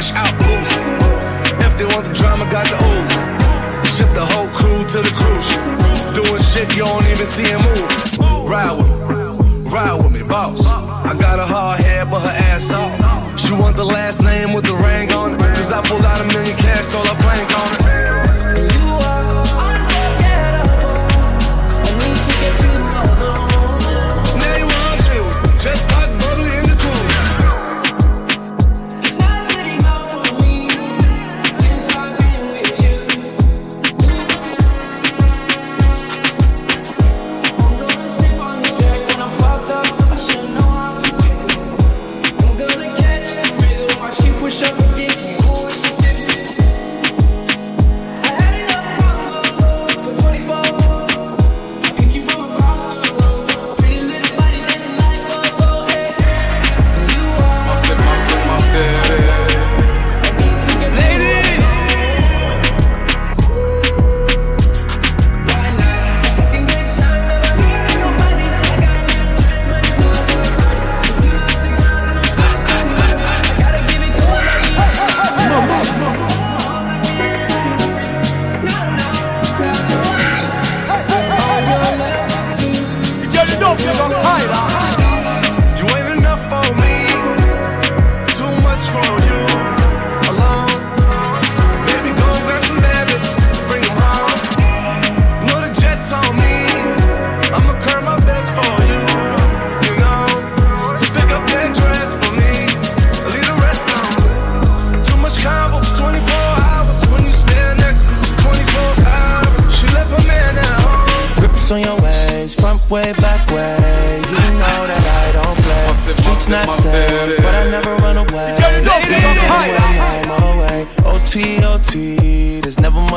fresh out booth. If they want the drama, got the ooze. Ship the whole crew to the cruise. Doing shit you don't even see him move. Ride with me, ride with me, boss. I got a hard head, but her ass off. She want the last name with the ring on it. Cause I pulled out a million cash, told her blank on it.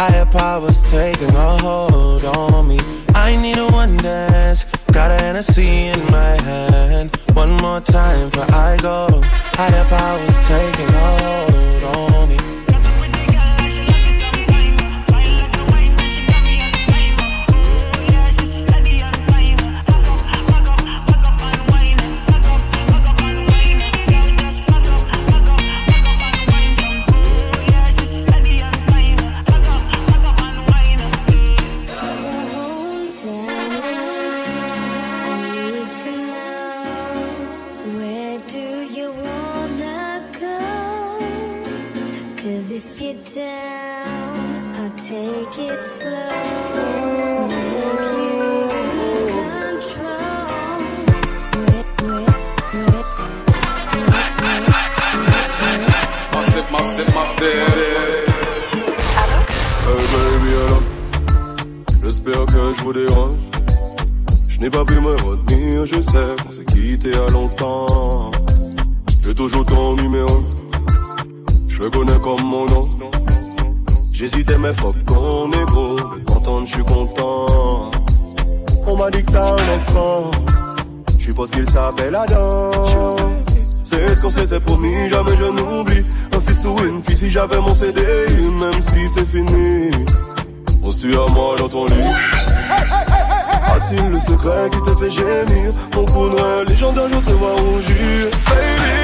Higher powers taking a hold on me. I need a one dance. Got a Hennessy in my hand. C'est myself. Allô? Hey baby, allô J'espère que je vous dérange. Je n'ai pas pu me retenir, je sais qu'on s'est quitté à longtemps. J'ai toujours ton numéro, je le connais comme mon nom. J'hésitais, mais fuck qu'on est gros, mais t'entendre, je suis content. On m'a dit que t'as un enfant, je suppose qu'il s'appelle Adam. C'est ce qu'on s'était promis, jamais je n'oublie sous une fille si j'avais mon CD, même si c'est fini. On suis à moi dans ton lit. A-t-il le secret qui te fait gémir? Mon coup noir légendaire, je te vois rougir. Baby.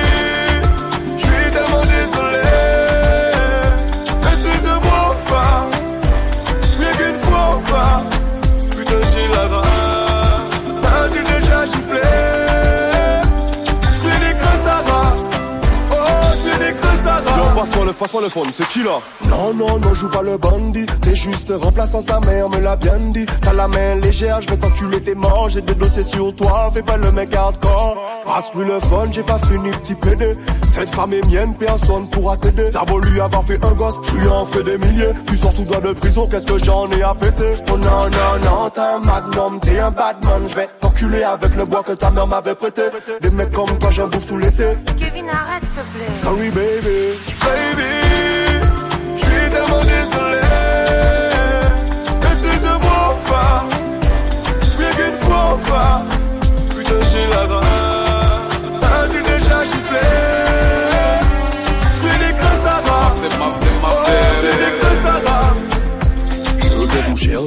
Non, non, non, joue pas le bandit. T'es juste remplaçant sa mère, me l'a bien dit. T'as la main légère, je vais t'enculer tes morts. J'ai des dossiers sur toi, fais pas le mec hardcore. Passe-lui le phone, j'ai pas fini, petit PD. Cette femme est mienne, personne pourra t'aider. T'as beau lui avoir fait un gosse, je lui en fais des milliers. Tu sors tout droit de prison, qu'est-ce que j'en ai à péter? Oh non, non, non, t'es un magnum, t'es un badman. Je vais avec le bois que ta mère m'avait prêté. Des mecs comme toi, j'en bouffe tout l'été. Kevin, arrête, s'il te plaît. Sorry, baby. Baby,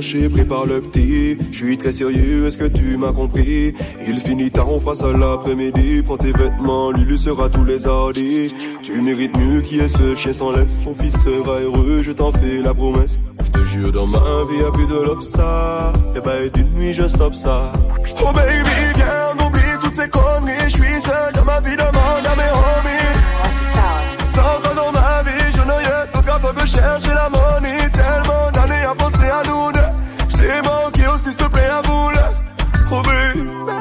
chercher, prépare le petit. Je suis très sérieux, est-ce que tu m'as compris? Il finit tard, on fera ça l'après-midi. Prends tes vêtements, lui sera tous les hardis. Tu mérites mieux qui est ce chien sans laisse. Ton fils sera heureux, je t'en fais la promesse. Je te jure, dans ma vie, y'a plus de l'obsa. Et bah, d'une nuit, je stoppe ça. Oh baby, viens, oublie toutes ces conneries. Je suis seul dans ma vie, demande à mes homies. Ouais. Sans toi dans ma vie, je n'ai rien donc à toi que chercher la money. si se préambule. Oh baby.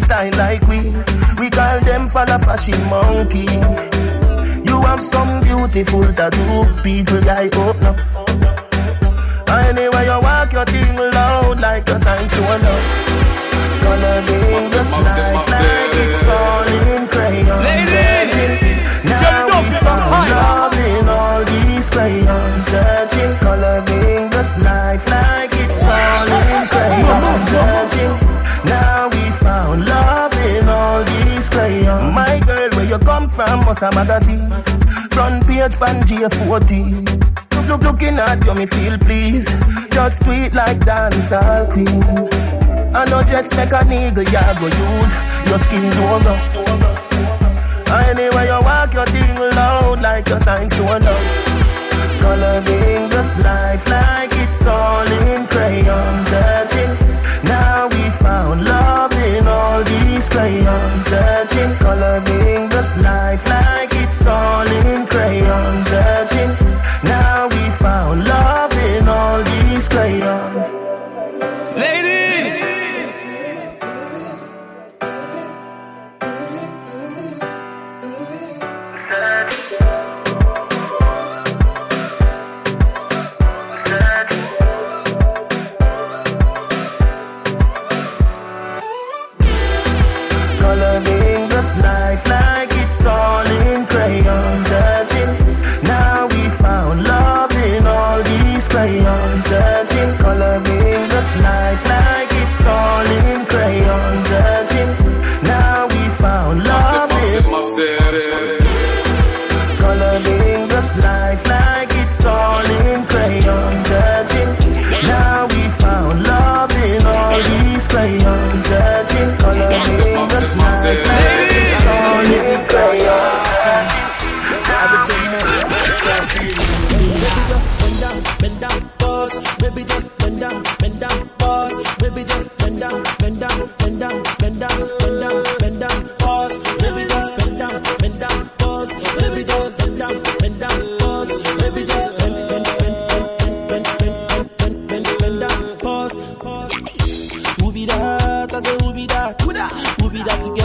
Style like we? We call them follow fashion monkey. You have some beautiful tattoo, people like oh, open up. Anyway, you walk your thing loud like a sign to a love. Coloring the life like it's all in crayon. Searching. Now we found love in all these crayons. Searching, coloring this life like Must a magazine. Front page, Pangea 14. Look, look, looking at you, me feel please. Just tweet like dancehall queen. I know just make a nigga, ya go use your skin do enough. Anyway, you walk your thing loud like a signs to love. Coloring this life like it's all in crayon. Searching, now we found love in all these crayons. Searching, coloring this life like it's all eyes.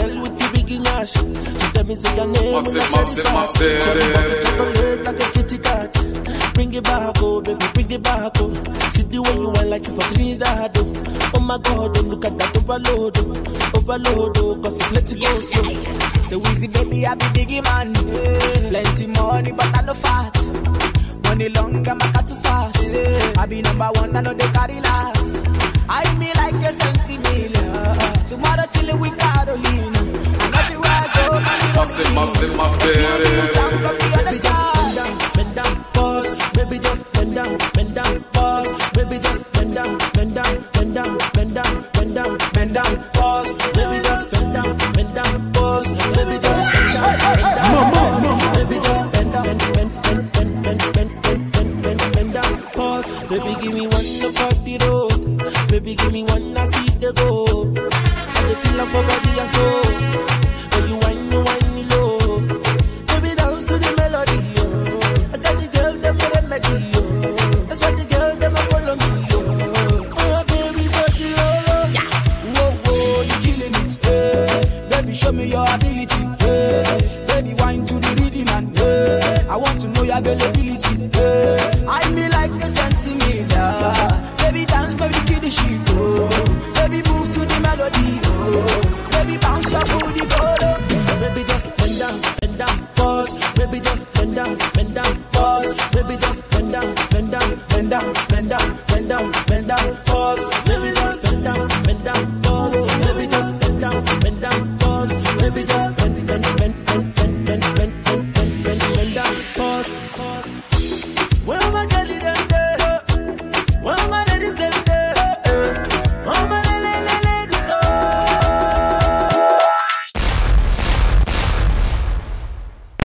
Be that girl with the big nash? She tell me say your name Massive, and I massive, said it fast. massive. She want me chocolate like a kitty cat. bring it back, oh, baby, bring it back, oh. See the way you want like you for Trinidad, oh. Oh my God, oh, look at that overload, oh. Overload, oh, cause it's let it go slow. So easy, baby, I be biggie man. Plenty money, but I no fat. Money long, I'm a too fast. I be number one, I know they carry last. I me like a sensi meal. Tomorrow chillin' with Carolina. Massive, massive, massive. Sound from the other Baby, just bend down, bend down, pause. Baby, just bend down, Baby, your ability, eh. Baby, wine to the rhythm and, eh. I want to know your availability, eh. I me like a sensi miller. Baby, dance, baby, kill the shit, oh. Baby, move to the melody, oh. Baby, bounce your booty, oh. Baby, just bend down, bend down, pause. Baby, just bend down, bend down, pause. Baby, just bend down, bend down, bend down, bend down, bend down, bend down, pause.